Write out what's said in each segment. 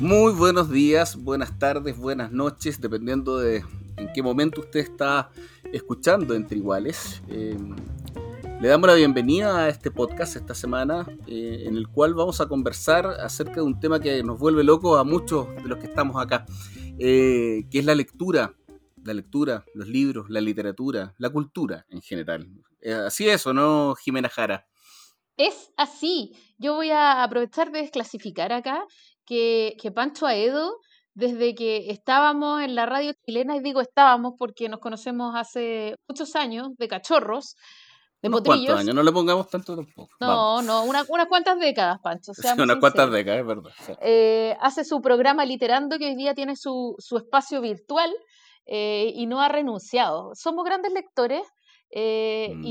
Muy buenos días, buenas tardes, buenas noches, dependiendo de en qué momento usted está escuchando Entre Iguales. Em, le damos la bienvenida a este podcast esta semana, eh, en el cual vamos a conversar acerca de un tema que nos vuelve locos a muchos de los que estamos acá, eh, que es la lectura, la lectura, los libros, la literatura, la cultura en general. Eh, así es, ¿o no, Jimena Jara? Es así. Yo voy a aprovechar de desclasificar acá que, Pancho Aedo, desde que estábamos en la radio chilena, y digo estábamos porque nos conocemos hace muchos años, de cachorros, de unos cuantos años, no le pongamos tanto tampoco. No, no, unas cuantas décadas, Pancho. unas cuantas décadas, es verdad. Eh, hace su programa Literando, que hoy día tiene su, espacio virtual eh, y no ha renunciado. Somos grandes lectores, eh, mm.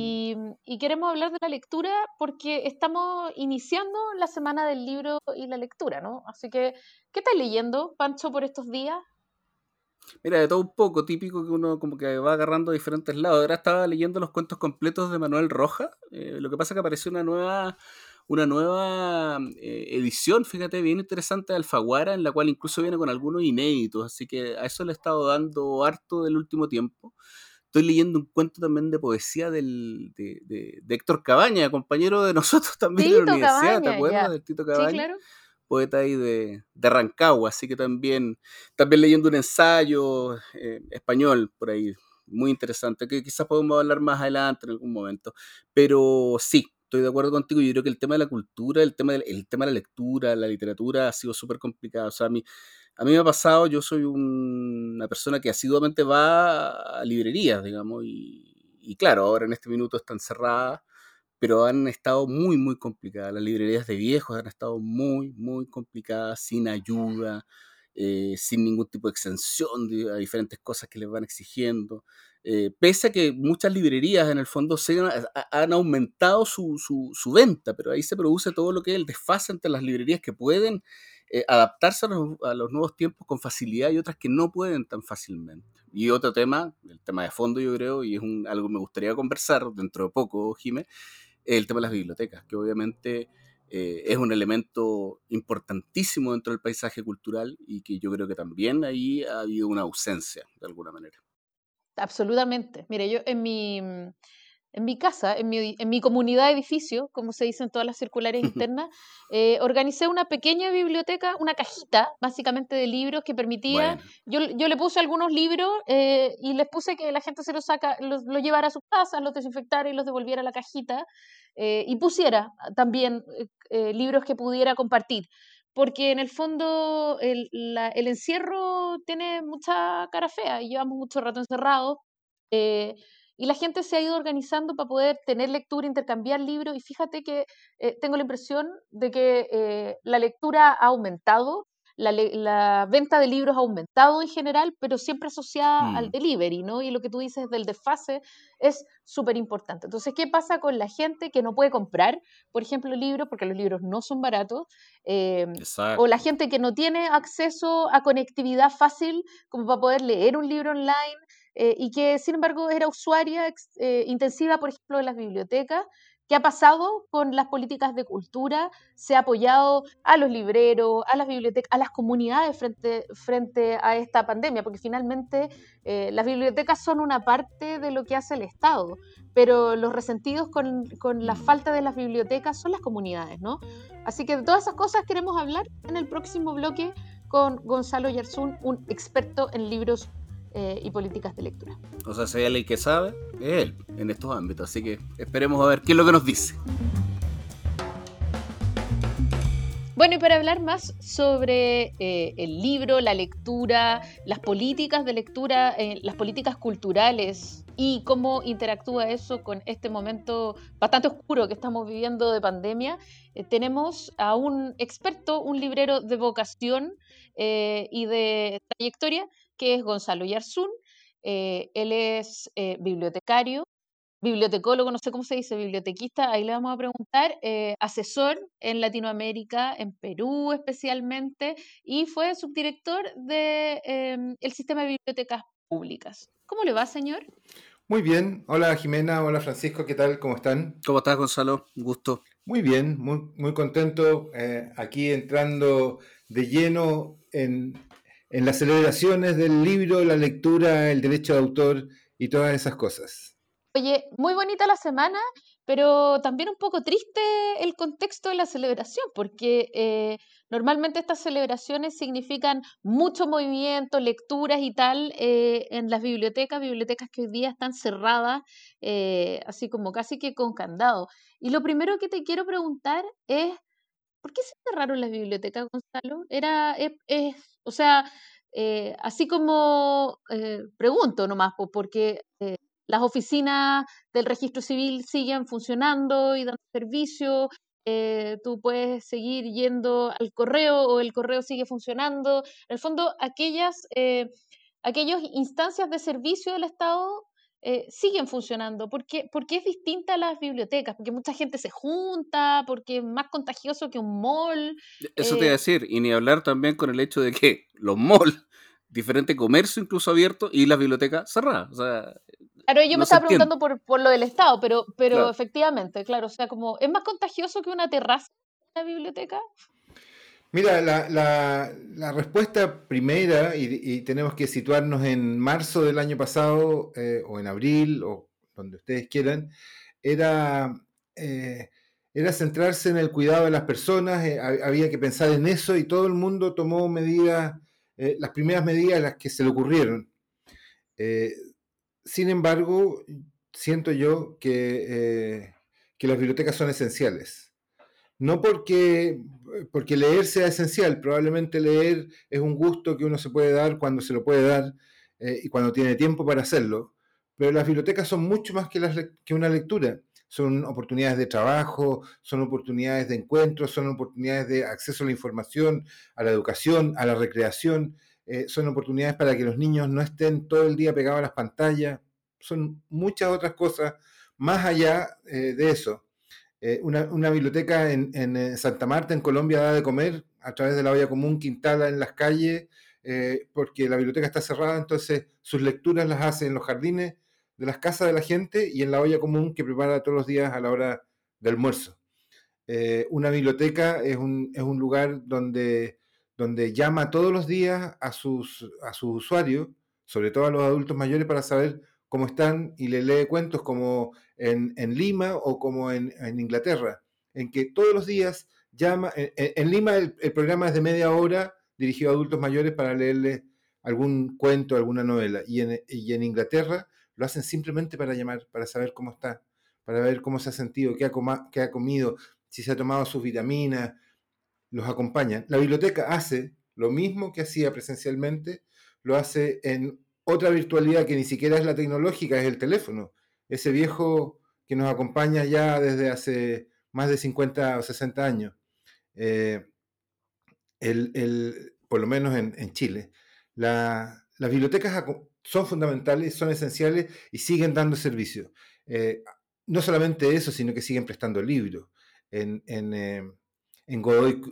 y, queremos hablar de la lectura porque estamos iniciando la semana del libro y la lectura, ¿no? Así que, ¿qué estás leyendo, Pancho, por estos días? Mira, de todo un poco, típico que uno como que va agarrando diferentes lados. Ahora estaba leyendo los cuentos completos de Manuel Roja. Eh, lo que pasa es que apareció una nueva, una nueva eh, edición, fíjate, bien interesante de Alfaguara, en la cual incluso viene con algunos inéditos. Así que a eso le he estado dando harto del último tiempo. Estoy leyendo un cuento también de poesía del, de, de, Héctor Cabaña, compañero de nosotros también de la universidad, ¿te acuerdas? Del Tito Cabaña. Sí, claro. Poeta ahí de, de, Rancagua, así que también, también leyendo un ensayo eh, español por ahí, muy interesante, que quizás podemos hablar más adelante en algún momento. Pero sí, estoy de acuerdo contigo. Yo creo que el tema de la cultura, el tema de, el tema de la lectura, la literatura ha sido súper complicado. O sea, a mí, a mí me ha pasado, yo soy una persona que asiduamente va a librerías, digamos, y, claro, ahora en este minuto están cerradas, pero han estado muy, muy complicadas. Las librerías de viejos han estado muy, muy complicadas, sin ayuda, eh, sin ningún tipo de exención de, a diferentes cosas que les van exigiendo. Eh, pese a que muchas librerías en el fondo se han, aumentado su, su, su, venta, pero ahí se produce todo lo que es el desfase entre las librerías que pueden eh, adaptarse a los, nuevos tiempos con facilidad y otras que no pueden tan fácilmente. Y otro tema, el tema de fondo yo creo, y es algo que me gustaría conversar dentro de poco, Jimé, el tema de las bibliotecas, que obviamente eh, es un elemento importantísimo dentro del paisaje cultural y que yo creo que también ahí ha habido una ausencia de alguna manera. Absolutamente. Mire, yo en mi en mi casa, en mi, en mi comunidad edificio, como se dice en todas las circulares internas, eh, organicé una pequeña biblioteca, una cajita básicamente de libros que permitía, yo, yo, le puse algunos libros eh, y les puse que la gente se los saca, los, llevara a su casa, los desinfectara y los devolviera a la cajita eh, y pusiera también libros que pudiera compartir. Porque en el fondo el, el encierro tiene mucha cara fea y llevamos mucho rato encerrados. Y la gente se ha ido organizando para poder tener lectura, intercambiar libros. Y fíjate que eh, tengo la impresión de que eh, la lectura ha aumentado, la, venta de libros ha aumentado en general, pero siempre asociada al mm. delivery, ¿no? Y lo que tú dices del desfase es súper importante. Entonces, ¿qué pasa con la gente que no puede comprar, por ejemplo, libros, porque los libros no son baratos? Em, o la gente que no tiene acceso a conectividad fácil como para poder leer un libro online eh, y que sin embargo era usuaria eh, intensiva, por ejemplo, de las bibliotecas. ¿Qué ha pasado con las políticas de cultura? Se ha apoyado a los libreros, a las bibliotecas, a las comunidades frente, frente a esta pandemia, porque finalmente eh, las bibliotecas son una parte de lo que hace el Estado, pero los resentidos con, con, la falta de las bibliotecas son las comunidades, ¿no? Así que de todas esas cosas queremos hablar en el próximo bloque con Gonzalo Yarzún, un experto en libros eh, y políticas de lectura. O sea, si hay alguien que sabe, es él en estos ámbitos. Así que esperemos a ver qué es lo que nos dice. Bueno, y para hablar más sobre eh, el libro, la lectura, las políticas de lectura, eh, las políticas culturales y cómo interactúa eso con este momento bastante oscuro que estamos viviendo de pandemia. Eh, tenemos a un experto, un librero de vocación eh, y de trayectoria, que es Gonzalo Yarzún. Eh, él es bibliotecario, bibliotecólogo, no sé cómo se dice, bibliotequista, ahí le vamos a preguntar, asesor en Latinoamérica, en Perú especialmente, y fue subdirector del em, sistema de bibliotecas públicas. ¿Cómo le va, señor? Muy bien. Hola Jimena, hola Francisco, ¿qué tal? ¿Cómo están? ¿Cómo estás, Gonzalo? Un gusto. Muy bien, muy, muy contento eh, aquí entrando de lleno en, en las celebraciones del libro, la lectura, el derecho de autor y todas esas cosas. Oye, muy bonita la semana, pero también un poco triste el contexto de la celebración, porque eh, normalmente estas celebraciones significan mucho movimiento, lecturas y tal eh, en las bibliotecas, bibliotecas que hoy día están cerradas, eh, así como casi que con candado. Y lo primero que te quiero preguntar es, ¿por qué se cerraron las bibliotecas, Gonzalo? Era, es, o sea, así como pregunto nomás, porque las oficinas del registro civil siguen funcionando y dando servicio. Eh, tú puedes seguir yendo al correo o el correo sigue funcionando. En el fondo, aquellas, eh, aquellas instancias de servicio del Estado eh, siguen funcionando. ¿Por qué? porque es distinta a las bibliotecas? Porque mucha gente se junta, porque es más contagioso que un mall. Eso te iba a decir, y ni hablar también con el hecho de que los malls, diferente comercio incluso abierto, y las bibliotecas cerradas. O sea, Claro, yo me estaba preguntando por, por, lo del Estado, pero, pero efectivamente, claro, o sea, como, ¿es más contagioso que una terraza en la biblioteca? Mira, la, la, respuesta primera, y, tenemos que situarnos en marzo del año pasado, eh, o en abril, o donde ustedes quieran, era, eh, era centrarse en el cuidado de las personas, eh, había que pensar en eso y todo el mundo tomó medidas, las primeras medidas las que se le ocurrieron. Sin embargo, siento yo eh, que, las bibliotecas son esenciales. No porque, porque leer sea esencial, probablemente leer es un gusto que uno se puede dar cuando se lo puede dar eh, y cuando tiene tiempo para hacerlo, pero las bibliotecas son mucho más que, que una lectura. Son oportunidades de trabajo, son oportunidades de encuentro, son oportunidades de acceso a la información, a la educación, a la recreación. Eh, son oportunidades para que los niños no estén todo el día pegados a las pantallas, son muchas otras cosas más allá eh, de eso. Eh, una, biblioteca en, Santa Marta, en Colombia, da de comer a través de la olla común que instala en las calles, porque la biblioteca está cerrada, entonces sus lecturas las hace en los jardines de las casas de la gente y en la olla común que prepara todos los días a la hora de almuerzo. una biblioteca es un, es un lugar donde donde llama todos los días a sus, a sus usuarios, sobre todo a los adultos mayores, para saber cómo están y le lee cuentos como en, Lima o como en, Inglaterra, en que todos los días llama, en, Lima el, programa es de media hora dirigido a adultos mayores para leerle algún cuento, alguna novela, y en, y en Inglaterra lo hacen simplemente para llamar, para saber cómo está, para ver cómo se ha sentido, qué ha, qué ha comido, si se ha tomado sus vitaminas, los acompañan. La biblioteca hace lo mismo que hacía presencialmente, lo hace en otra virtualidad que ni siquiera es la tecnológica, es el teléfono. Ese viejo que nos acompaña ya desde hace más de 50 o 60 años. Eh, por lo menos en, Chile. las bibliotecas son fundamentales, son esenciales y siguen dando servicio. Eh, no solamente eso, sino que siguen prestando libros. En, eh, en,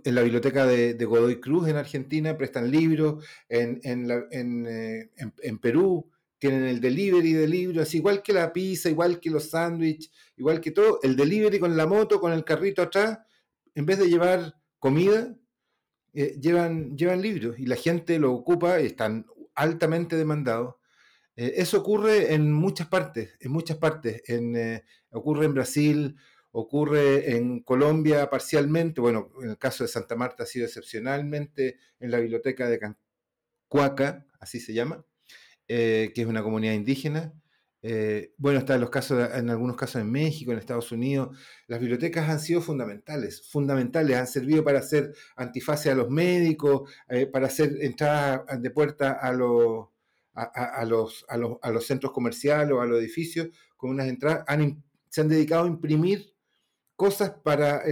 en la biblioteca de, Godoy Cruz en Argentina prestan libros, en, en, Perú tienen el delivery de libros, igual que la pizza, igual que los sándwiches, igual que todo, el delivery con la moto, con el carrito atrás, en vez de llevar comida, eh, llevan, llevan libros y la gente lo ocupa y están altamente demandados. Eh, eso ocurre en muchas partes, en muchas partes. En, ocurre en Brasil, ocurre en Colombia parcialmente, bueno, en el caso de Santa Marta ha sido excepcionalmente en la biblioteca de Cancuaca, así se llama, eh, que es una comunidad indígena. Eh, bueno, está en, los casos, en algunos casos en México, en Estados Unidos. Las bibliotecas han sido fundamentales, fundamentales, han servido para hacer antifase a los médicos, eh, para hacer entradas de puerta a los, a, los, a, los, a, los, centros comerciales o a los edificios con unas entradas, se han dedicado a imprimir cosas para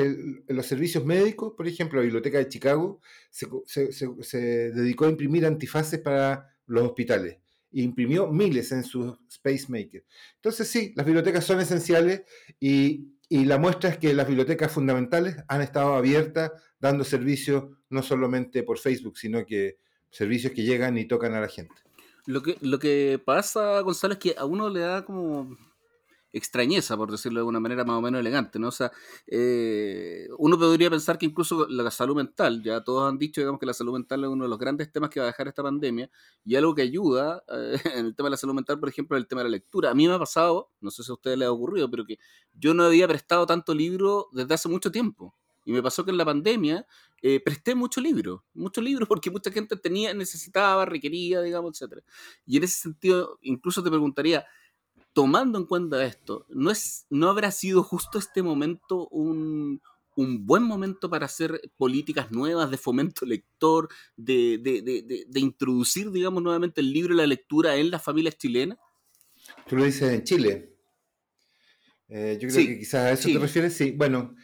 los servicios médicos, por ejemplo, la Biblioteca de Chicago se, se, dedicó a imprimir antifaces para los hospitales imprimió miles en su Space Maker. Entonces sí, las bibliotecas son esenciales y, y la muestra es que las bibliotecas fundamentales han estado abiertas dando servicios no solamente por Facebook, sino que servicios que llegan y tocan a la gente. Lo que, lo que pasa, Gonzalo, es que a uno le da como extrañeza, por decirlo de alguna manera más o menos elegante, ¿no? O sea, eh, uno podría pensar que incluso la salud mental, ya todos han dicho, digamos, que la salud mental es uno de los grandes temas que va a dejar esta pandemia, y algo que ayuda eh, en el tema de la salud mental, por ejemplo, el tema de la lectura. A mí me ha pasado, no sé si a ustedes les ha ocurrido, pero que yo no había prestado tanto libro desde hace mucho tiempo. Y me pasó que en la pandemia eh, presté mucho libro, muchos libros porque mucha gente tenía, necesitaba, requería, digamos, etc. Y en ese sentido, incluso te preguntaría, tomando en cuenta esto, ¿no, es, no habrá sido justo este momento un, buen momento para hacer políticas nuevas de fomento lector, de, de, introducir, digamos, nuevamente el libro y la lectura en las familias chilenas? Tú lo dices en Chile. Eh, yo creo que quizás a eso te refieres, sí. Bueno,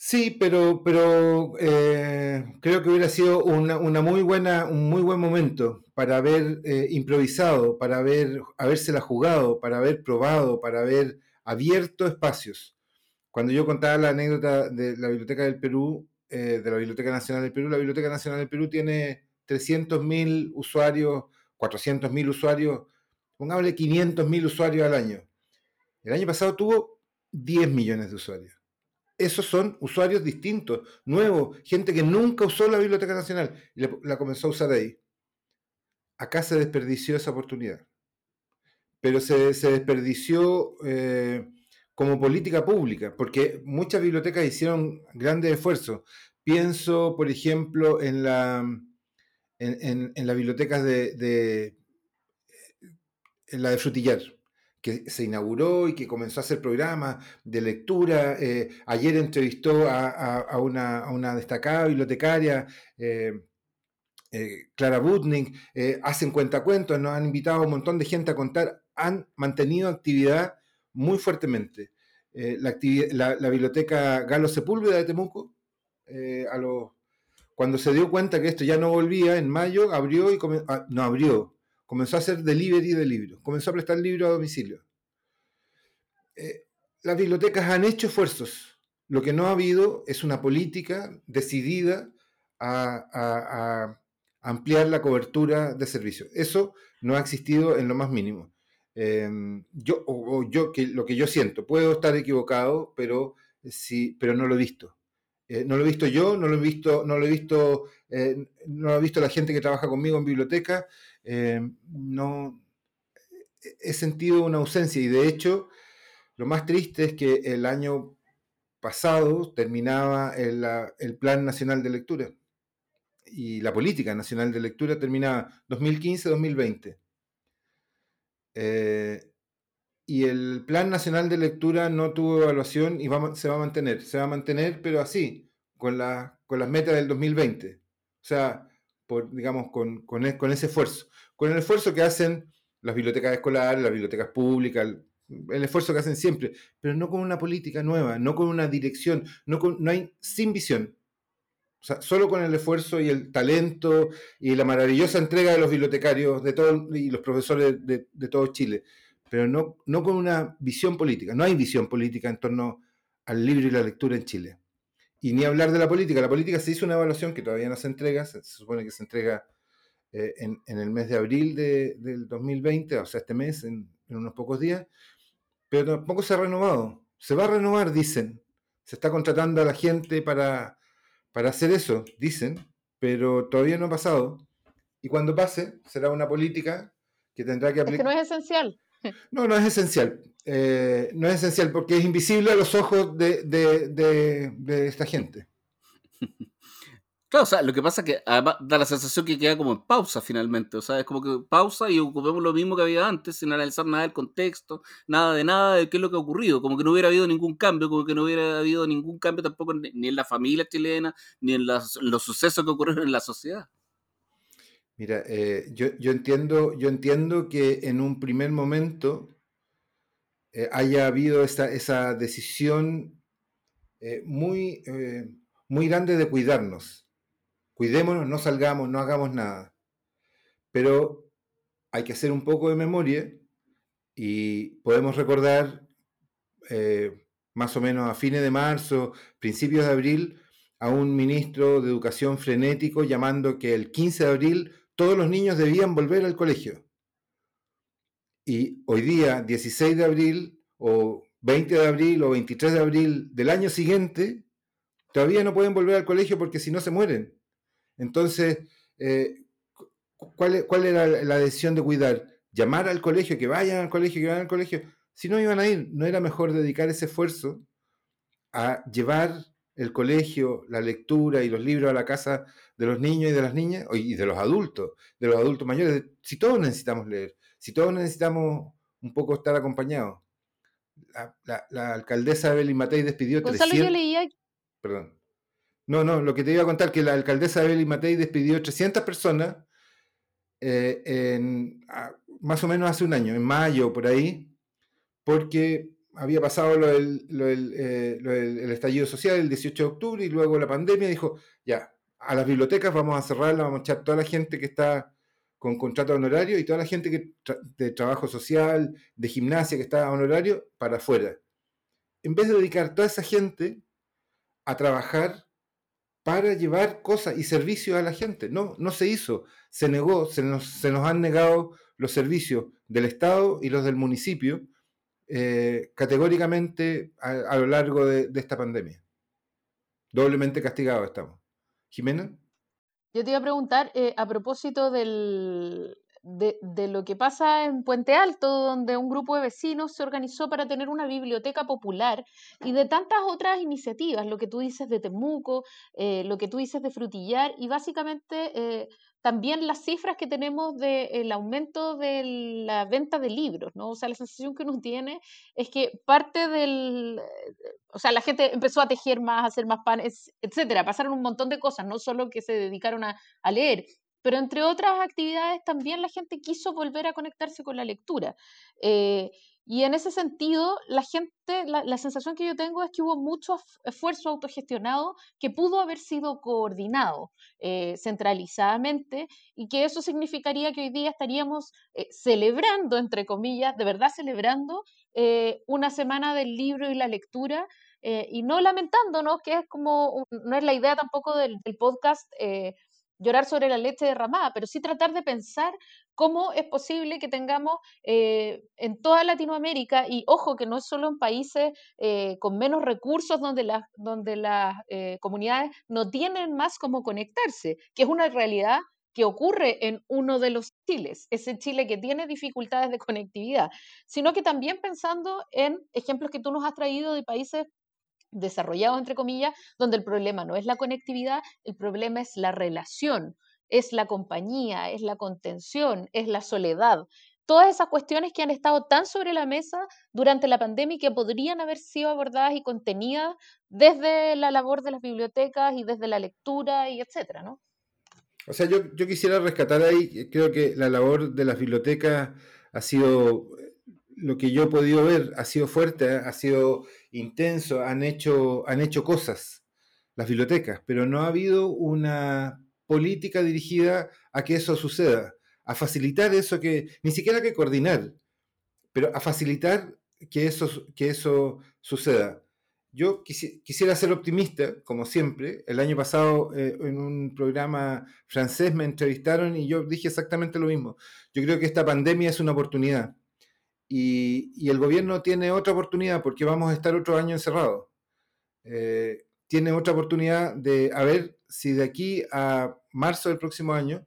Sí, pero, pero eh, creo que hubiera sido una, muy buena, un muy buen momento para haber eh, improvisado, para haber habérsela jugado, para haber probado, para haber abierto espacios. Cuando yo contaba la anécdota de la Biblioteca del Perú, eh, de la Biblioteca Nacional del Perú, la Biblioteca Nacional del Perú tiene 300.000 usuarios, 400.000 usuarios, pongámosle 500.000 usuarios al año. El año pasado tuvo 10 millones de usuarios esos son usuarios distintos, nuevos, gente que nunca usó la Biblioteca Nacional y la, comenzó a usar ahí. Acá se desperdició esa oportunidad. Pero se, desperdició eh, como política pública, porque muchas bibliotecas hicieron grandes esfuerzos. Pienso, por ejemplo, en la en, las bibliotecas de, en la de Frutillar que se inauguró y que comenzó a hacer programas de lectura. Eh, ayer entrevistó a, una, destacada bibliotecaria, eh, eh, Clara Butnik, hacen cuentacuentos, nos han invitado a un montón de gente a contar, han mantenido actividad muy fuertemente. La, biblioteca Galo Sepúlveda de Temuco, cuando se dio cuenta que esto ya no volvía, en mayo abrió y ah, no abrió, comenzó a hacer delivery de libros, comenzó a prestar libros a domicilio. Eh, las bibliotecas han hecho esfuerzos. Lo que no ha habido es una política decidida a, ampliar la cobertura de servicios. Eso no ha existido en lo más mínimo. Em, yo, lo que yo siento, puedo estar equivocado, pero, sí, pero no lo he visto. Eh, no lo he visto yo, no lo he visto, no lo he visto, eh, no lo he visto la gente que trabaja conmigo en biblioteca, eh, no he sentido una ausencia y de hecho lo más triste es que el año pasado terminaba el, Plan Nacional de Lectura y la Política Nacional de Lectura terminaba 2015-2020. Eh, y el Plan Nacional de Lectura no tuvo evaluación y se va a mantener. Se va a mantener, pero así, con, con las metas del 2020. O sea, por, digamos, con, con, e, con, ese esfuerzo. Con el esfuerzo que hacen las bibliotecas escolares, las bibliotecas públicas, el, esfuerzo que hacen siempre, pero no con una política nueva, no con una dirección, no, con, no hay sin visión. O sea, solo con el esfuerzo y el talento y la maravillosa entrega de los bibliotecarios de todo, y los profesores de, de todo Chile, pero no, no con una visión política. No hay visión política en torno al libro y la lectura en Chile. Y ni hablar de la política. La política se hizo una evaluación que todavía no se entrega, se, supone que se entrega eh, en, el mes de abril del 2020, o sea, este mes, en, unos pocos días, pero tampoco se ha renovado. Se va a renovar, dicen. Se está contratando a la gente para, para hacer eso, dicen, pero todavía no ha pasado. Y cuando pase, será una política que tendrá que aplicar. Es que no es esencial. No, no es esencial. Eh, no es esencial porque es invisible a los ojos de, esta gente. Claro, o sea, lo que pasa es que además da la sensación que queda como en pausa finalmente. O sea, es como que pausa y ocupemos lo mismo que había antes, sin analizar nada del contexto, nada de nada de qué es lo que ha ocurrido. Como que no hubiera habido ningún cambio, como que no hubiera habido ningún cambio tampoco ni en la familia chilena, ni en los sucesos que ocurrieron en la sociedad. Mira, eh, yo, yo, entiendo, yo entiendo que en un primer momento eh, haya habido esa, esa decisión eh, muy, eh, muy grande de cuidarnos. Cuidémonos, no salgamos, no hagamos nada. Pero hay que hacer un poco de memoria y podemos recordar más o menos a fines de marzo, principios de abril, a un ministro de educación frenético llamando que el 15 de abril todos los niños debían volver al colegio. Y hoy día, 16 de abril, o 20 de abril, o 23 de abril del año siguiente, todavía no pueden volver al colegio porque si no se mueren. Entonces, eh, ¿cuál, ¿cuál, era la decisión de cuidar? Llamar al colegio, que vayan al colegio, que vayan al colegio. Si no iban a ir, ¿no era mejor dedicar ese esfuerzo a llevar el colegio, la lectura y los libros a la casa de los niños y de las niñas, y de los adultos, de los adultos mayores? Si todos necesitamos leer, si todos necesitamos un poco estar acompañados. La, la, la alcaldesa Evelyn Matei despidió Gonzalo, 300... yo leía... Perdón. No, no, lo que te iba a contar que la alcaldesa Evelyn Matei despidió 300 personas eh, en, a, más o menos hace un año, en mayo, por ahí, porque había pasado lo del, lo del, eh, lo del el estallido social el 18 de octubre y luego la pandemia, dijo, ya, a las bibliotecas vamos a cerrarlas, vamos a echar toda la gente que está con contrato honorario y toda la gente que de trabajo social, de gimnasia que está a honorario, para afuera. En vez de dedicar toda esa gente a trabajar para llevar cosas y servicios a la gente. No, no se hizo, se negó, se nos, han negado los servicios del Estado y los del municipio eh, categóricamente a, a, lo largo de, de esta pandemia. Doblemente castigados estamos. Jimena. Yo te iba a preguntar, eh, a propósito del, de, de, lo que pasa en Puente Alto, donde un grupo de vecinos se organizó para tener una biblioteca popular y de tantas otras iniciativas, lo que tú dices de Temuco, eh, lo que tú dices de Frutillar, y básicamente eh, también las cifras que tenemos del de aumento de la venta de libros, ¿no? O sea, la sensación que uno tiene es que parte del, o sea, la gente empezó a tejer más, a hacer más panes, etcétera, pasaron un montón de cosas, no solo que se dedicaron a, a leer, pero entre otras actividades también la gente quiso volver a conectarse con la lectura. Eh, y en ese sentido, la gente, la, la, sensación que yo tengo es que hubo mucho esfuerzo autogestionado que pudo haber sido coordinado eh, centralizadamente y que eso significaría que hoy día estaríamos eh, celebrando, entre comillas, de verdad celebrando una semana del libro y la lectura y no lamentándonos, que es como, no es la idea tampoco del podcast llorar sobre la leche derramada, pero sí tratar de pensar cómo es posible que tengamos eh, en toda Latinoamérica, y ojo que no es solo en países eh, con menos recursos donde, la, donde las eh, comunidades no tienen más cómo conectarse, que es una realidad que ocurre en uno de los Chiles, ese Chile que tiene dificultades de conectividad, sino que también pensando en ejemplos que tú nos has traído de países desarrollados, entre comillas, donde el problema no es la conectividad, el problema es la relación, es la compañía, es la contención, es la soledad. Todas esas cuestiones que han estado tan sobre la mesa durante la pandemia y que podrían haber sido abordadas y contenidas desde la labor de las bibliotecas y desde la lectura y etcétera, ¿no? O sea, yo, yo quisiera rescatar ahí, creo que la labor de las bibliotecas ha sido lo que yo he podido ver ha sido fuerte, ha sido intenso, han hecho, han hecho cosas las bibliotecas, pero no ha habido una política dirigida a que eso suceda, a facilitar eso que, ni siquiera que coordinar, pero a facilitar que eso, que eso suceda. Yo quisi, quisiera ser optimista, como siempre. El año pasado eh, en un programa francés me entrevistaron y yo dije exactamente lo mismo. Yo creo que esta pandemia es una oportunidad y, el gobierno tiene otra oportunidad porque vamos a estar otro año encerrados. Eh, tiene otra oportunidad de a ver si de aquí a marzo del próximo año,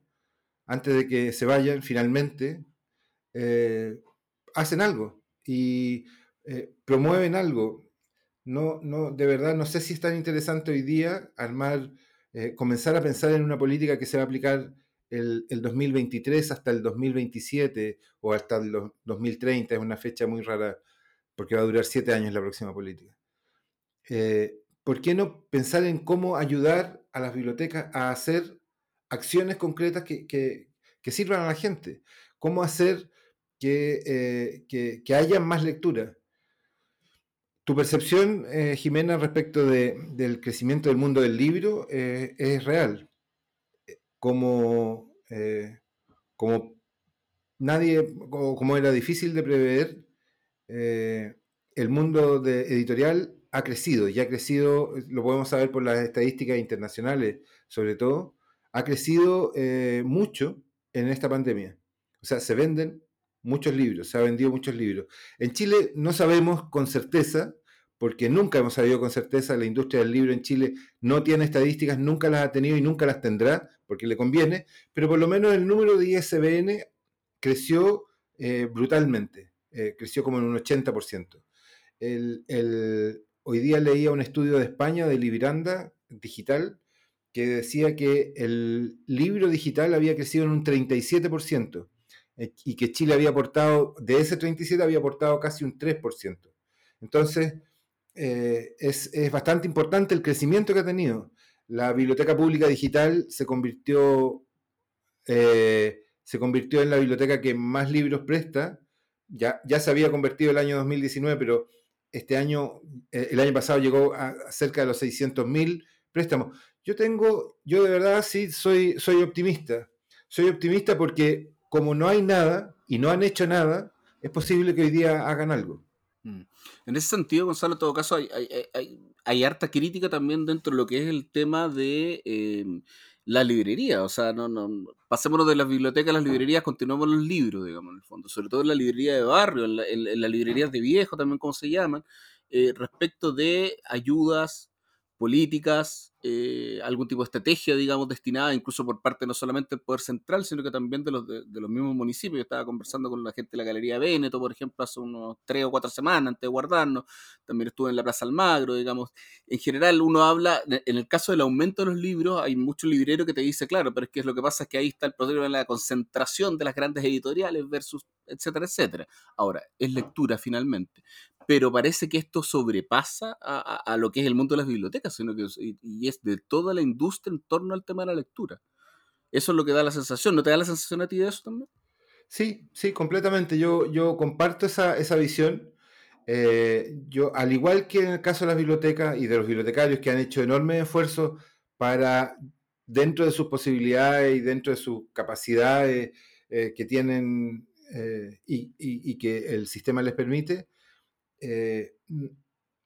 antes de que se vayan finalmente, eh, hacen algo y eh, promueven algo. No, no, de verdad, no sé si es tan interesante hoy día armar, comenzar a pensar en una política que se va a aplicar el, el, 2023 hasta el 2027 o hasta el 2030, es una fecha muy rara porque va a durar siete años la próxima política. Eh, ¿Por qué no pensar en cómo ayudar a las bibliotecas a hacer acciones concretas que, que, que sirvan a la gente. ¿Cómo hacer que, eh, que, haya más lectura? Tu percepción, eh, Jimena, respecto del crecimiento del mundo del libro eh, es real. Como, como nadie, como, era difícil de prever, el mundo editorial ha crecido y ha crecido, lo podemos saber por las estadísticas internacionales sobre todo, ha crecido eh, mucho en esta pandemia. O sea, se venden muchos libros, se han vendido muchos libros. En Chile no sabemos con certeza, porque nunca hemos sabido con certeza, la industria del libro en Chile no tiene estadísticas, nunca las ha tenido y nunca las tendrá, porque le conviene, pero por lo menos el número de ISBN creció eh, brutalmente, eh, creció como en un 80%. El, el, hoy día leía un estudio de España, de Libiranda Digital, que decía que el libro digital había crecido en un 37% eh, y que Chile había aportado, de ese 37 había aportado casi un 3%. Entonces, eh, es, bastante importante el crecimiento que ha tenido. La biblioteca pública digital se convirtió, eh, se convirtió en la biblioteca que más libros presta. Ya, ya se había convertido el año 2019, pero este año, el año pasado llegó a cerca de los 600.000 préstamos. Yo tengo, yo de verdad sí soy, soy optimista. Soy optimista porque como no hay nada y no han hecho nada, es posible que hoy día hagan algo. Mm. En ese sentido, Gonzalo, en todo caso, hay, hay, harta crítica también dentro de lo que es el tema de em, la librería. O sea, no, no, pasémonos de las bibliotecas a las librerías, continuamos los libros, digamos, en el fondo. Sobre todo en la librería de barrio, en, las librerías de viejo también, como se llaman, eh, respecto de ayudas políticas, eh, algún tipo de estrategia, digamos, destinada incluso por parte no solamente del Poder Central, sino que también de los, de, los mismos municipios. Yo estaba conversando con la gente de la Galería Véneto, por ejemplo, hace unos tres o cuatro semanas antes de guardarnos. También estuve en la Plaza Almagro, digamos. En general, uno habla, en el caso del aumento de los libros, hay mucho librero que te dice, claro, pero es que lo que pasa es que ahí está el problema de la concentración de las grandes editoriales versus, etcétera, etcétera. Ahora, es lectura finalmente pero parece que esto sobrepasa a, lo que es el mundo de las bibliotecas, sino que y, es de toda la industria en torno al tema de la lectura. Eso es lo que da la sensación. ¿No te da la sensación a ti de eso también? Sí, sí, completamente. Yo, yo comparto esa, esa visión. Eh, yo, al igual que en el caso de las bibliotecas y de los bibliotecarios que han hecho enormes esfuerzos para, dentro de sus posibilidades y dentro de sus capacidades eh, que tienen eh, y, que el sistema les permite, eh,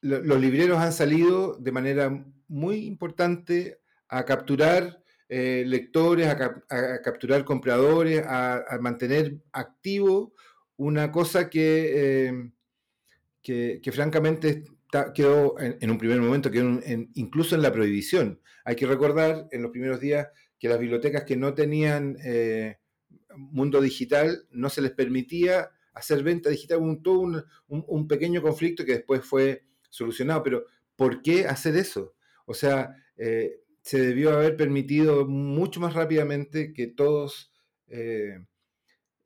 los libreros han salido de manera muy importante a capturar eh, lectores, a, capturar compradores, a, mantener activo una cosa que, eh, que, francamente quedó en, un primer momento, incluso en la prohibición. Hay que recordar en los primeros días que las bibliotecas que no tenían mundo digital no se les permitía hacer venta digital, un, todo un, pequeño conflicto que después fue solucionado, pero ¿por qué hacer eso? O sea, eh, se debió haber permitido mucho más rápidamente que todos, eh,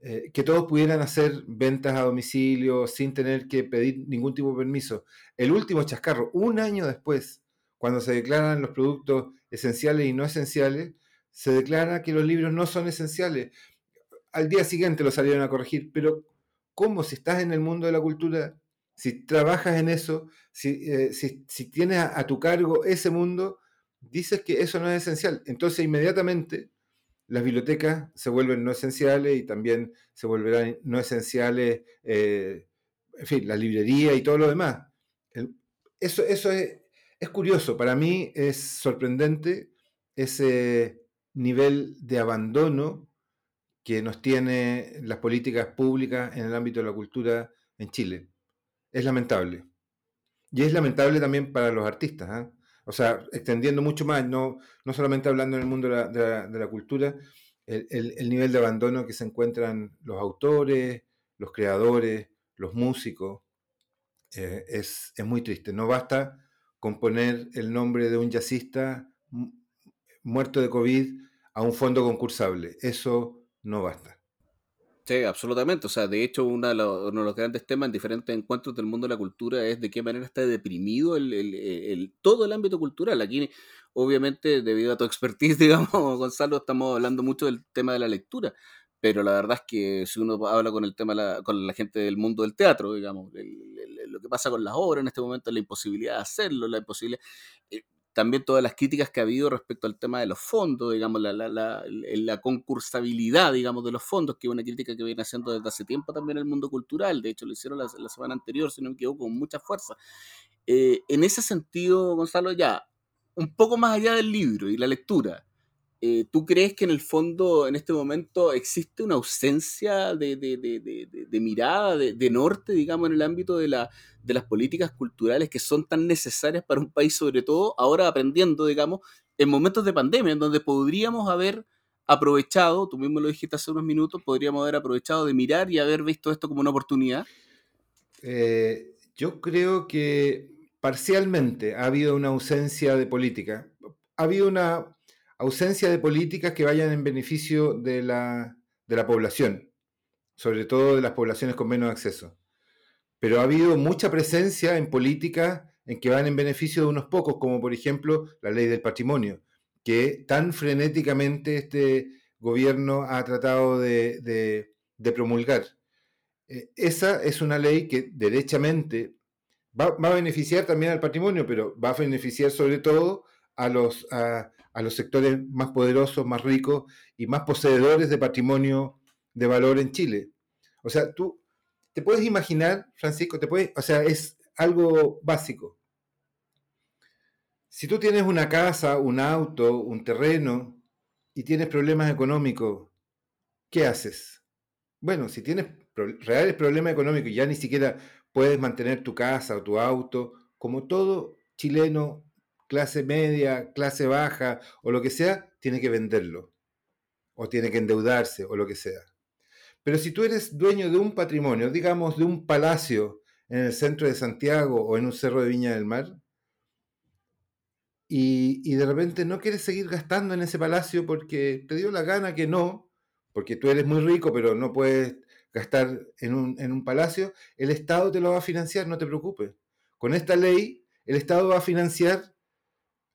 eh, que todos pudieran hacer ventas a domicilio sin tener que pedir ningún tipo de permiso. El último chascarro, un año después, cuando se declaran los productos esenciales y no esenciales, se declara que los libros no son esenciales. Al día siguiente lo salieron a corregir, pero cómo si estás en el mundo de la cultura, si trabajas en eso, si, eh, tienes a, tu cargo ese mundo, dices que eso no es esencial. Entonces inmediatamente las bibliotecas se vuelven no esenciales y también se volverán no esenciales, eh, en fin, la librería y todo lo demás. eso eso es, es curioso, para mí es sorprendente ese nivel de abandono que nos tiene las políticas públicas en el ámbito de la cultura en Chile. Es lamentable. Y es lamentable también para los artistas. ¿ah? O sea, extendiendo mucho más, no, no solamente hablando en el mundo de la, cultura, el, nivel de abandono que se encuentran los autores, los creadores, los músicos, eh, es, es muy triste. No basta con poner el nombre de un jazzista muerto de COVID a un fondo concursable. Eso no basta. Sí, absolutamente. O sea, de hecho, uno de, los, grandes temas en diferentes encuentros del mundo de la cultura es de qué manera está deprimido el, todo el ámbito cultural. Aquí, obviamente, debido a tu expertise, digamos, Gonzalo, estamos hablando mucho del tema de la lectura. pero la verdad es que si uno habla con el tema con la gente del mundo del teatro, digamos, lo que pasa con las obras en este momento, la imposibilidad de hacerlo, la imposibilidad, eh, también todas las críticas que ha habido respecto al tema de los fondos, digamos, la, la, la, la, concursabilidad, digamos, de los fondos, que es una crítica que viene haciendo desde hace tiempo también el mundo cultural, de hecho lo hicieron la, semana anterior, si no me equivoco, con mucha fuerza. Eh, en ese sentido, Gonzalo, ya, un poco más allá del libro y la lectura, eh, ¿tú crees que en el fondo, en este momento, existe una ausencia de, de, de, de mirada, de, norte, digamos, en el ámbito de, la, de las políticas culturales que son tan necesarias para un país, sobre todo ahora aprendiendo, digamos, en momentos de pandemia, en donde podríamos haber aprovechado, tú mismo lo dijiste hace unos minutos, podríamos haber aprovechado de mirar y haber visto esto como una oportunidad? Eh, yo creo que parcialmente ha habido una ausencia de política. Ha habido una ausencia de políticas que vayan en beneficio de la, de la población, sobre todo de las poblaciones con menos acceso. Pero ha habido mucha presencia en políticas en que van en beneficio de unos pocos, como por ejemplo la ley del patrimonio, que tan frenéticamente este gobierno ha tratado de, de, promulgar. Eh, esa es una ley que derechamente va, va, a beneficiar también al patrimonio, pero va a beneficiar sobre todo a los, a, a los sectores más poderosos, más ricos y más poseedores de patrimonio de valor en Chile. O sea, tú te puedes imaginar, Francisco, te puedes, o sea, es algo básico. Si tú tienes una casa, un auto, un terreno y tienes problemas económicos, ¿qué haces? Bueno, si tienes reales problemas económicos y ya ni siquiera puedes mantener tu casa o tu auto, como todo chileno clase media, clase baja o lo que sea, tiene que venderlo. O tiene que endeudarse o lo que sea. Pero si tú eres dueño de un patrimonio, digamos de un palacio en el centro de Santiago o en un cerro de Viña del Mar, y, de repente no quieres seguir gastando en ese palacio porque te dio la gana que no, porque tú eres muy rico pero no puedes gastar en un, en un palacio, el Estado te lo va a financiar, no te preocupes. Con esta ley, el Estado va a financiar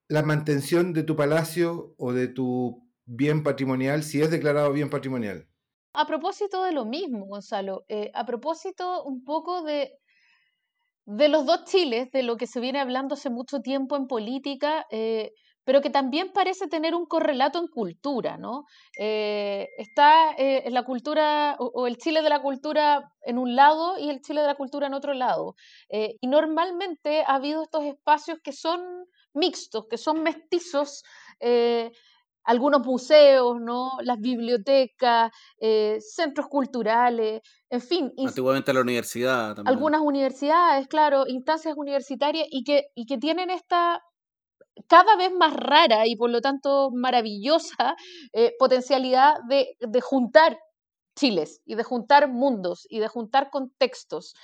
la mantención de tu palacio o de tu bien patrimonial si es declarado bien patrimonial. A propósito de lo mismo, Gonzalo, eh, a propósito un poco de, de los dos Chiles, de lo que se viene hablando hace mucho tiempo en política, eh, pero que también parece tener un correlato en cultura, ¿no? Eh, está la cultura o, el Chile de la cultura en un lado y el Chile de la cultura en otro lado. y normalmente ha habido estos espacios que son mixtos, que son mestizos, eh, algunos museos, ¿no? las bibliotecas, eh, centros culturales, en fin. Antiguamente la universidad también. Algunas universidades, claro, instancias universitarias y que, y que tienen esta cada vez más rara y por lo tanto maravillosa eh, potencialidad de, de, juntar chiles y de juntar mundos y de juntar contextos.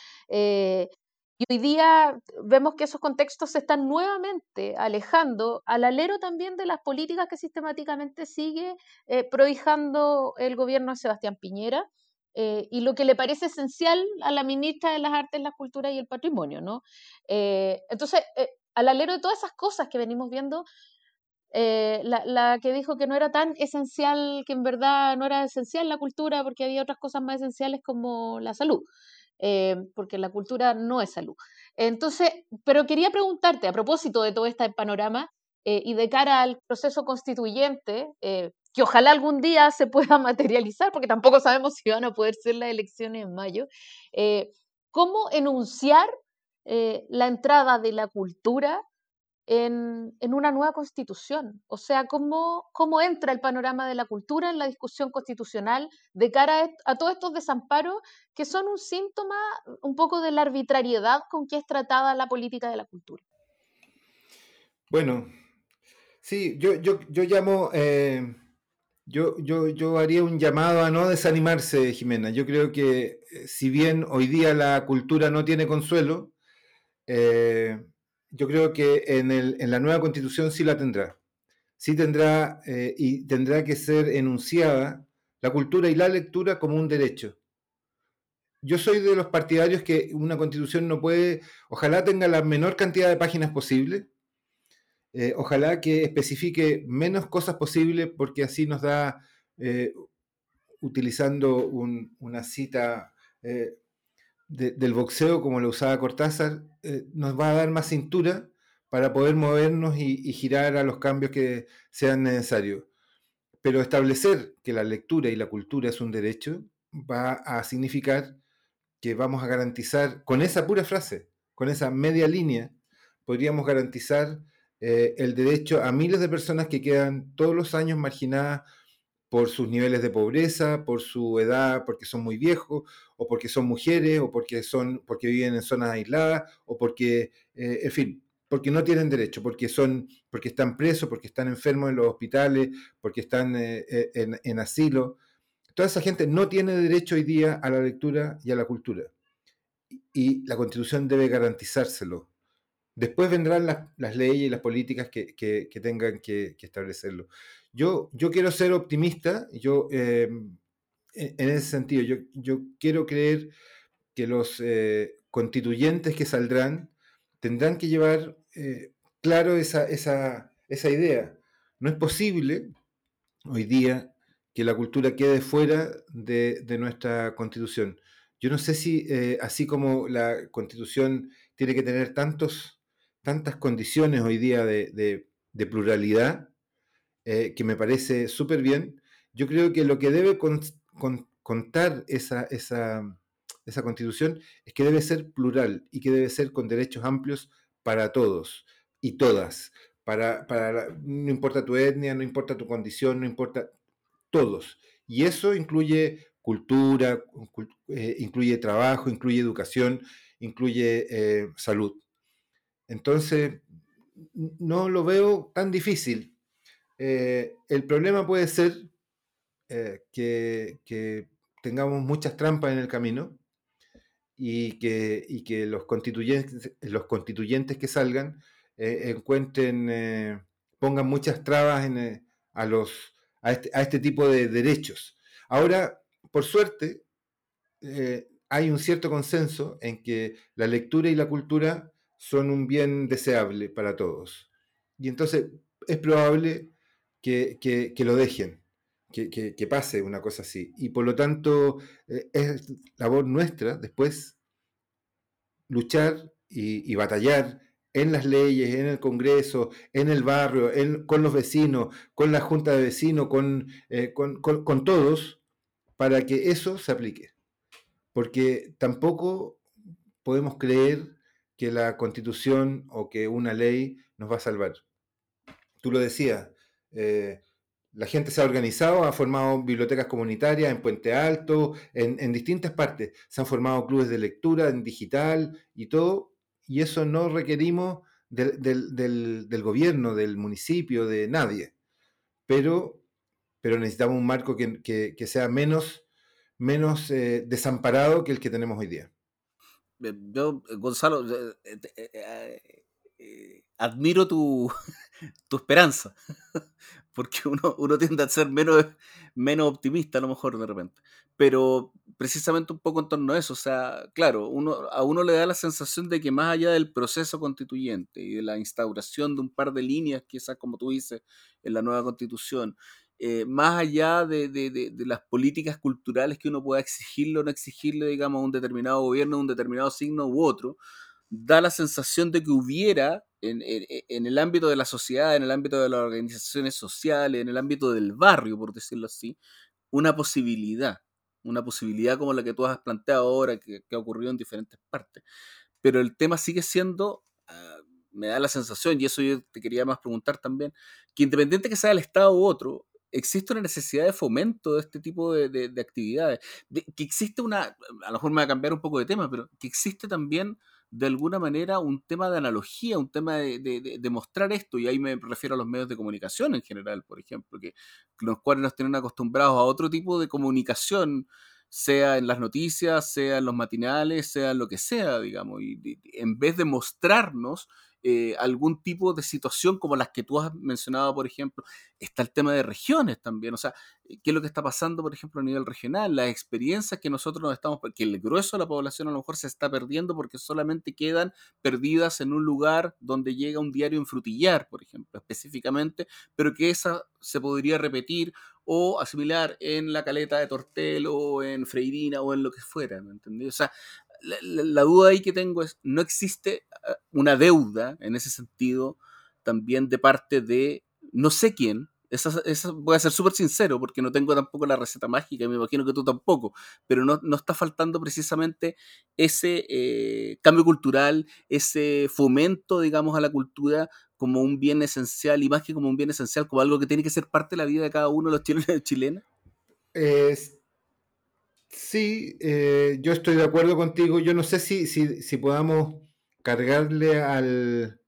Y hoy día vemos que esos contextos se están nuevamente alejando al alero también de las políticas que sistemáticamente sigue eh, prohijando el gobierno de Sebastián Piñera eh, y lo que le parece esencial a la ministra de las Artes, la Cultura y el Patrimonio. ¿no? Eh, entonces, al alero de todas esas cosas que venimos viendo, la, que dijo que no era tan esencial, que en verdad no era esencial la cultura porque había otras cosas más esenciales como la salud. Eh, porque la cultura no es salud. Entonces, pero quería preguntarte a propósito de todo este panorama eh, y de cara al proceso constituyente, eh, que ojalá algún día se pueda materializar, porque tampoco sabemos si van a poder ser las elecciones en mayo, ¿cómo enunciar la entrada de la cultura en, una nueva constitución. O sea, ¿cómo, cómo entra el panorama de la cultura en la discusión constitucional de cara a, todos estos desamparos que son un síntoma un poco de la arbitrariedad con que es tratada la política de la cultura. Bueno, sí, yo, yo, yo llamo, eh, yo, yo, yo haría un llamado a no desanimarse, Jimena. Yo creo que eh, si bien hoy día la cultura no tiene consuelo, eh, yo creo que en, el, en, la nueva constitución sí la tendrá. Sí tendrá eh, y tendrá que ser enunciada la cultura y la lectura como un derecho. Yo soy de los partidarios que una constitución no puede, ojalá tenga la menor cantidad de páginas posible, eh, ojalá que especifique menos cosas posibles porque así nos da eh, utilizando una cita del boxeo como lo usaba Cortázar, nos va a dar más cintura para poder movernos y, girar a los cambios que sean necesarios. Pero establecer que la lectura y la cultura es un derecho va a significar que vamos a garantizar, con esa pura frase, con esa media línea, podríamos garantizar eh, el derecho a miles de personas que quedan todos los años marginadas por sus niveles de pobreza, por su edad, porque son muy viejos, o porque son mujeres, o porque, son, porque viven en zonas aisladas, o porque, eh, en fin, porque no tienen derecho, porque, son, porque están presos, porque están enfermos en los hospitales, porque están eh, eh, en, asilo. Toda esa gente no tiene derecho hoy día a la lectura y a la cultura. Y la constitución debe garantizárselo. Después vendrán las, leyes y las políticas que, tengan que, establecerlo. Yo, yo quiero ser optimista, yo, em, en, ese sentido, yo, yo quiero creer que los eh, constituyentes que saldrán tendrán que llevar eh, claro esa, esa, esa, idea. No es posible hoy día que la cultura quede fuera de, de nuestra constitución. Yo no sé si, eh, así como la constitución tiene que tener tantos, tantas condiciones hoy día de, de, pluralidad, eh, que me parece súper bien, yo creo que lo que debe contar esa, esa, constitución es que debe ser plural y que debe ser con derechos amplios para todos y todas. Para, para, no importa tu etnia, no importa tu condición, no importa todos. Y eso incluye cultura, eh, incluye trabajo, incluye educación, incluye eh, salud. Entonces, no lo veo tan difícil. Eh, el problema puede ser que, que, tengamos muchas trampas en el camino y que, los, constituyentes, que salgan eh, encuentren, eh, pongan muchas trabas eh, a, este, a, este, tipo de derechos. Ahora, por suerte, hay un cierto consenso en que la lectura y la cultura son un bien deseable para todos. Y entonces es probable que, que lo dejen que, pase una cosa así. Y por lo tanto, eh, es labor nuestra después luchar y, batallar en las leyes, en el Congreso, en el barrio, con los vecinos, con la Junta de Vecinos, eh, con, con, todos, para que eso se aplique. Porque tampoco podemos creer que la constitución o que una ley nos va a salvar. Tú lo decías, eh, la gente se ha organizado, ha formado bibliotecas comunitarias en Puente Alto, en, distintas partes. Se han formado clubes de lectura en digital y todo, y eso no requerimos del, gobierno, del municipio, de nadie. Pero, pero necesitamos un marco que, sea menos, menos eh, desamparado que el que tenemos hoy día. Yo, Gonzalo, eh, eh, admiro tu, tu esperanza porque uno, uno tiende a ser menos, menos optimista a lo mejor de repente. Pero precisamente un poco en torno a eso, o sea, claro, uno, a uno le da la sensación de que más allá del proceso constituyente y de la instauración de un par de líneas, quizás como tú dices, en la nueva constitución, eh, más allá de, de, de, de, las políticas culturales que uno pueda exigirle o no exigirle, digamos, a un determinado gobierno, a un determinado signo u otro, da la sensación de que hubiera en, el ámbito de la sociedad, en el ámbito de las organizaciones sociales, en el ámbito del barrio, por decirlo así, una posibilidad, una posibilidad como la que tú has planteado ahora, que, ha ocurrido en diferentes partes. Pero el tema sigue siendo, ah, me da la sensación, y eso yo te quería más preguntar también, que independiente que sea el Estado u otro, existe una necesidad de fomento de este tipo de, actividades, que existe una, a lo mejor me va a cambiar un poco de tema, pero que existe también de alguna manera un tema de analogía, un tema de, mostrar esto, y ahí me refiero a los medios de comunicación en general, por ejemplo, que los cuales nos tienen acostumbrados a otro tipo de comunicación, sea en las noticias, sea en los matinales, sea en lo que sea, digamos, y en vez de mostrarnos eh, algún tipo de situación como las que tú has mencionado, por ejemplo. Está el tema de regiones también, o sea, eh, qué es lo que está pasando, por ejemplo, a nivel regional, las experiencias que nosotros nos estamos, que el grueso de la población a lo mejor se está perdiendo porque solamente quedan perdidas en un lugar donde llega un diario en frutillar, por ejemplo, específicamente, pero que esa se podría repetir o asimilar en la caleta de Tortel o en Freirina o en lo que fuera, ¿me entendí? O sea, la, duda ahí que tengo es, ¿no existe ah, una deuda en ese sentido también de parte de no sé quién? Esa, voy a ser súper sincero porque no tengo tampoco la receta mágica y me imagino que tú tampoco, pero no, no está faltando precisamente ese eh, cambio cultural, ese fomento, digamos, a la cultura como un bien esencial y más que como un bien esencial, como algo que tiene que ser parte de la vida de cada uno de los chilenos chilenas? Sí, eh, yo estoy de acuerdo contigo. Yo no sé si, si, podamos cargarle al,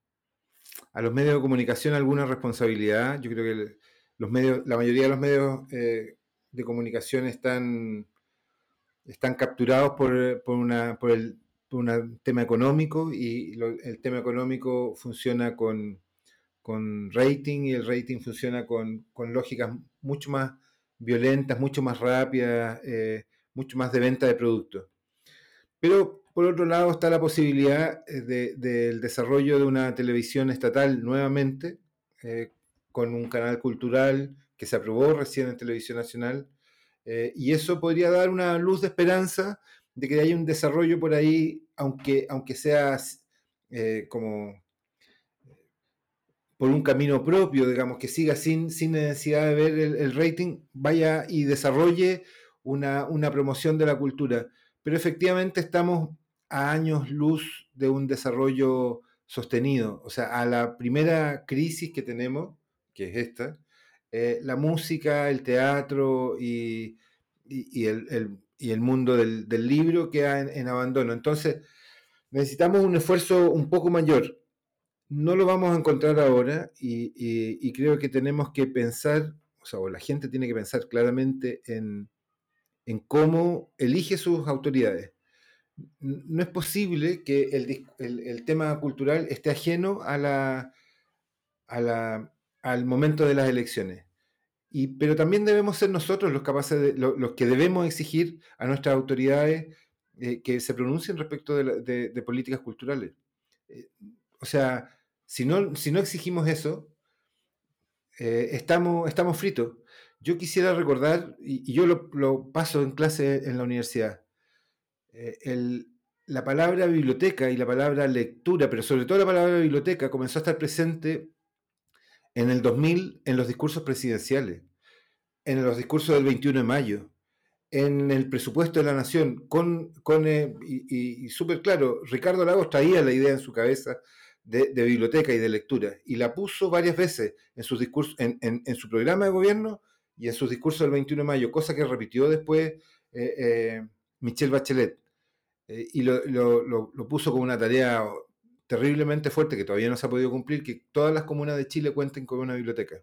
a los medios de comunicación alguna responsabilidad. Yo creo que los medios, la mayoría de los medios eh, de comunicación están, están capturados por, por, una, por el un tema económico y el tema económico funciona con, con, rating y el rating funciona con, con, lógicas mucho más violentas, mucho más rápidas, eh, mucho más de venta de productos. Pero por otro lado está la posibilidad eh, del desarrollo de una televisión estatal nuevamente, eh, con un canal cultural que se aprobó recién en Televisión Nacional, y eso podría dar una luz de esperanza de que haya un desarrollo por ahí, aunque, aunque sea eh, como por un camino propio, digamos, que siga sin, sin necesidad de ver el, rating, vaya y desarrolle una, promoción de la cultura. Pero efectivamente estamos a años luz de un desarrollo sostenido. O sea, a la primera crisis que tenemos, que es esta, eh, la música, el teatro y, el, y el mundo del, libro queda en, abandono. Entonces, necesitamos un esfuerzo un poco mayor. No lo vamos a encontrar ahora y, creo que tenemos que pensar, o sea, la gente tiene que pensar claramente en, cómo elige sus autoridades. No es posible que el, tema cultural esté ajeno al momento de las elecciones pero también debemos ser nosotros los capaces, de, los que debemos exigir a nuestras autoridades eh, que se pronuncien respecto de, políticas culturales. Eh, o sea, si no, exigimos eso, eh, estamos fritos. Yo quisiera recordar, y, yo lo, paso en clase en la universidad, la palabra biblioteca y la palabra lectura, pero sobre todo la palabra biblioteca, comenzó a estar presente en el 2000 en los discursos presidenciales, en los discursos del 21 de mayo, en el presupuesto de la nación, con, con eh, y, súper claro, Ricardo Lagos traía la idea en su cabeza de, biblioteca y de lectura, y la puso varias veces en, sus discursos, en, en, su programa de gobierno y en sus discursos del 21 de mayo, cosa que repitió después eh, eh, Michelle Bachelet. y lo, lo, lo, puso como una tarea terriblemente fuerte que todavía no se ha podido cumplir, que todas las comunas de Chile cuenten con una biblioteca.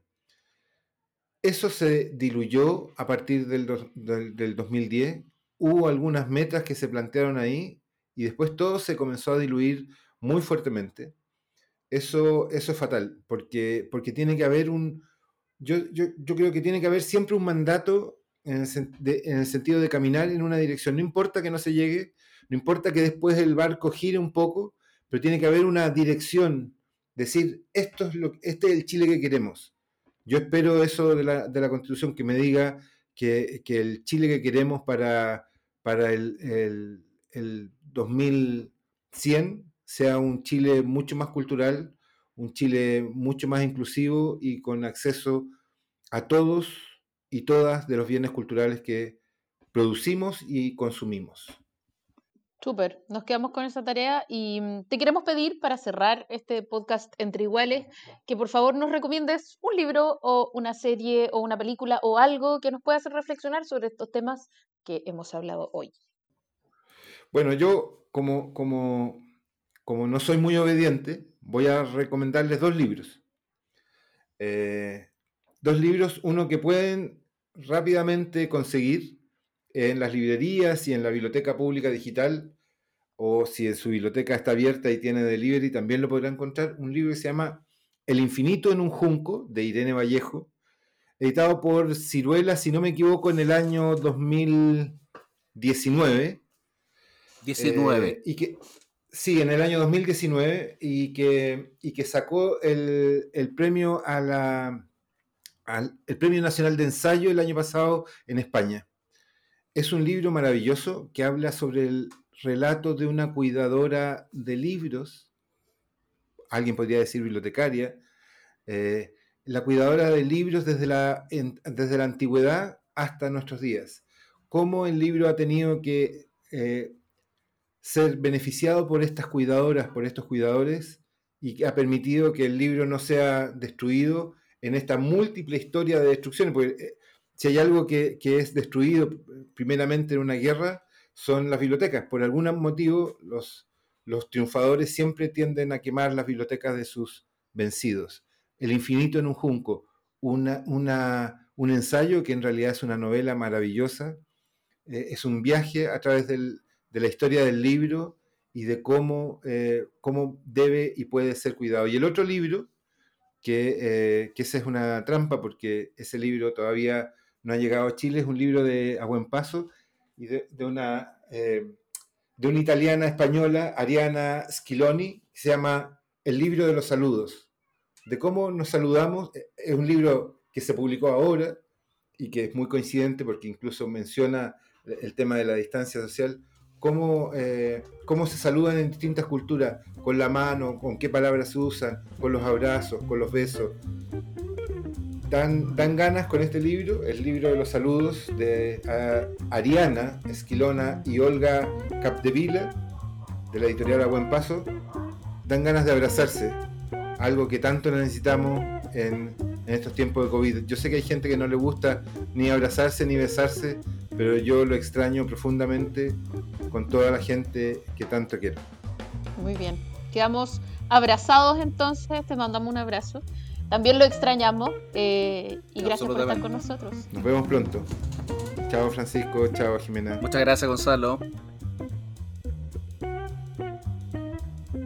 Eso se diluyó a partir del, del, 2010. Hubo algunas metas que se plantearon ahí y después todo se comenzó a diluir muy fuertemente. Eso, eso es fatal, porque, porque tiene que haber un... Yo, yo, yo creo que tiene que haber siempre un mandato en el, en el, sentido de caminar en una dirección. No importa que no se llegue, no importa que después el barco gire un poco, pero tiene que haber una dirección, decir, esto es lo, este es el Chile que queremos. Yo espero eso de la, de la Constitución, que me diga que, que, el Chile que queremos para, para el, el, el 2100 sea un Chile mucho más cultural, un Chile mucho más inclusivo y con acceso a todos y todas de los bienes culturales que producimos y consumimos. Súper, nos quedamos con esa tarea y mm, te queremos pedir para cerrar este podcast entre iguales que por favor nos recomiendes un libro o una serie o una película o algo que nos pueda hacer reflexionar sobre estos temas que hemos hablado hoy. Bueno, yo como, como, como no soy muy obediente, voy a recomendarles dos libros. Eh, dos libros, uno que pueden rápidamente conseguir en las librerías y en la biblioteca pública digital, o si en su biblioteca está abierta y tiene delivery, también lo podrá encontrar, un libro que se llama El infinito en un junco, de Irene Vallejo, editado por Ciruela, si no me equivoco, en el año 2019. 19. Eh, y que, sí, en el año 2019, y que, y que sacó el, el premio a la el Premio Nacional de Ensayo el año pasado en España. Es un libro maravilloso que habla sobre el relato de una cuidadora de libros, alguien podría decir bibliotecaria, eh, la cuidadora de libros desde la, desde la antigüedad hasta nuestros días. Cómo el libro ha tenido que eh, ser beneficiado por estas cuidadoras, por estos cuidadores, y que ha permitido que el libro no sea destruido en esta múltiple historia de destrucción. Porque eh, si hay algo que, es destruido primeramente en una guerra, son las bibliotecas. Por algún motivo, los, triunfadores siempre tienden a quemar las bibliotecas de sus vencidos. El infinito en un junco, un ensayo que en realidad es una novela maravillosa, eh, es un viaje a través del, de la historia del libro y de cómo, eh, cómo debe y puede ser cuidado. Y el otro libro, que, eh, que esa es una trampa porque ese libro todavía no ha llegado a Chile, es un libro de A Buen Paso y de, una, eh, de una italiana española, Ariana Schiloni, que se llama El libro de los saludos, de cómo nos saludamos. Es un libro que se publicó ahora y que es muy coincidente porque incluso menciona el tema de la distancia social cómo, eh, cómo se saludan en distintas culturas, con la mano, con qué palabras se usan, con los abrazos, con los besos. Dan, dan ganas con este libro, el libro de los saludos de Ariana Esquilona y Olga Capdevila, de la editorial A Buen Paso, dan ganas de abrazarse, algo que tanto necesitamos en, en estos tiempos de COVID. Yo sé que hay gente que no le gusta ni abrazarse ni besarse, pero yo lo extraño profundamente con toda la gente que tanto quiero. Muy bien, quedamos abrazados entonces, te mandamos un abrazo. También lo extrañamos eh, y gracias por estar con nosotros. Nos vemos pronto. Chao Francisco, chao Jimena. Muchas gracias Gonzalo.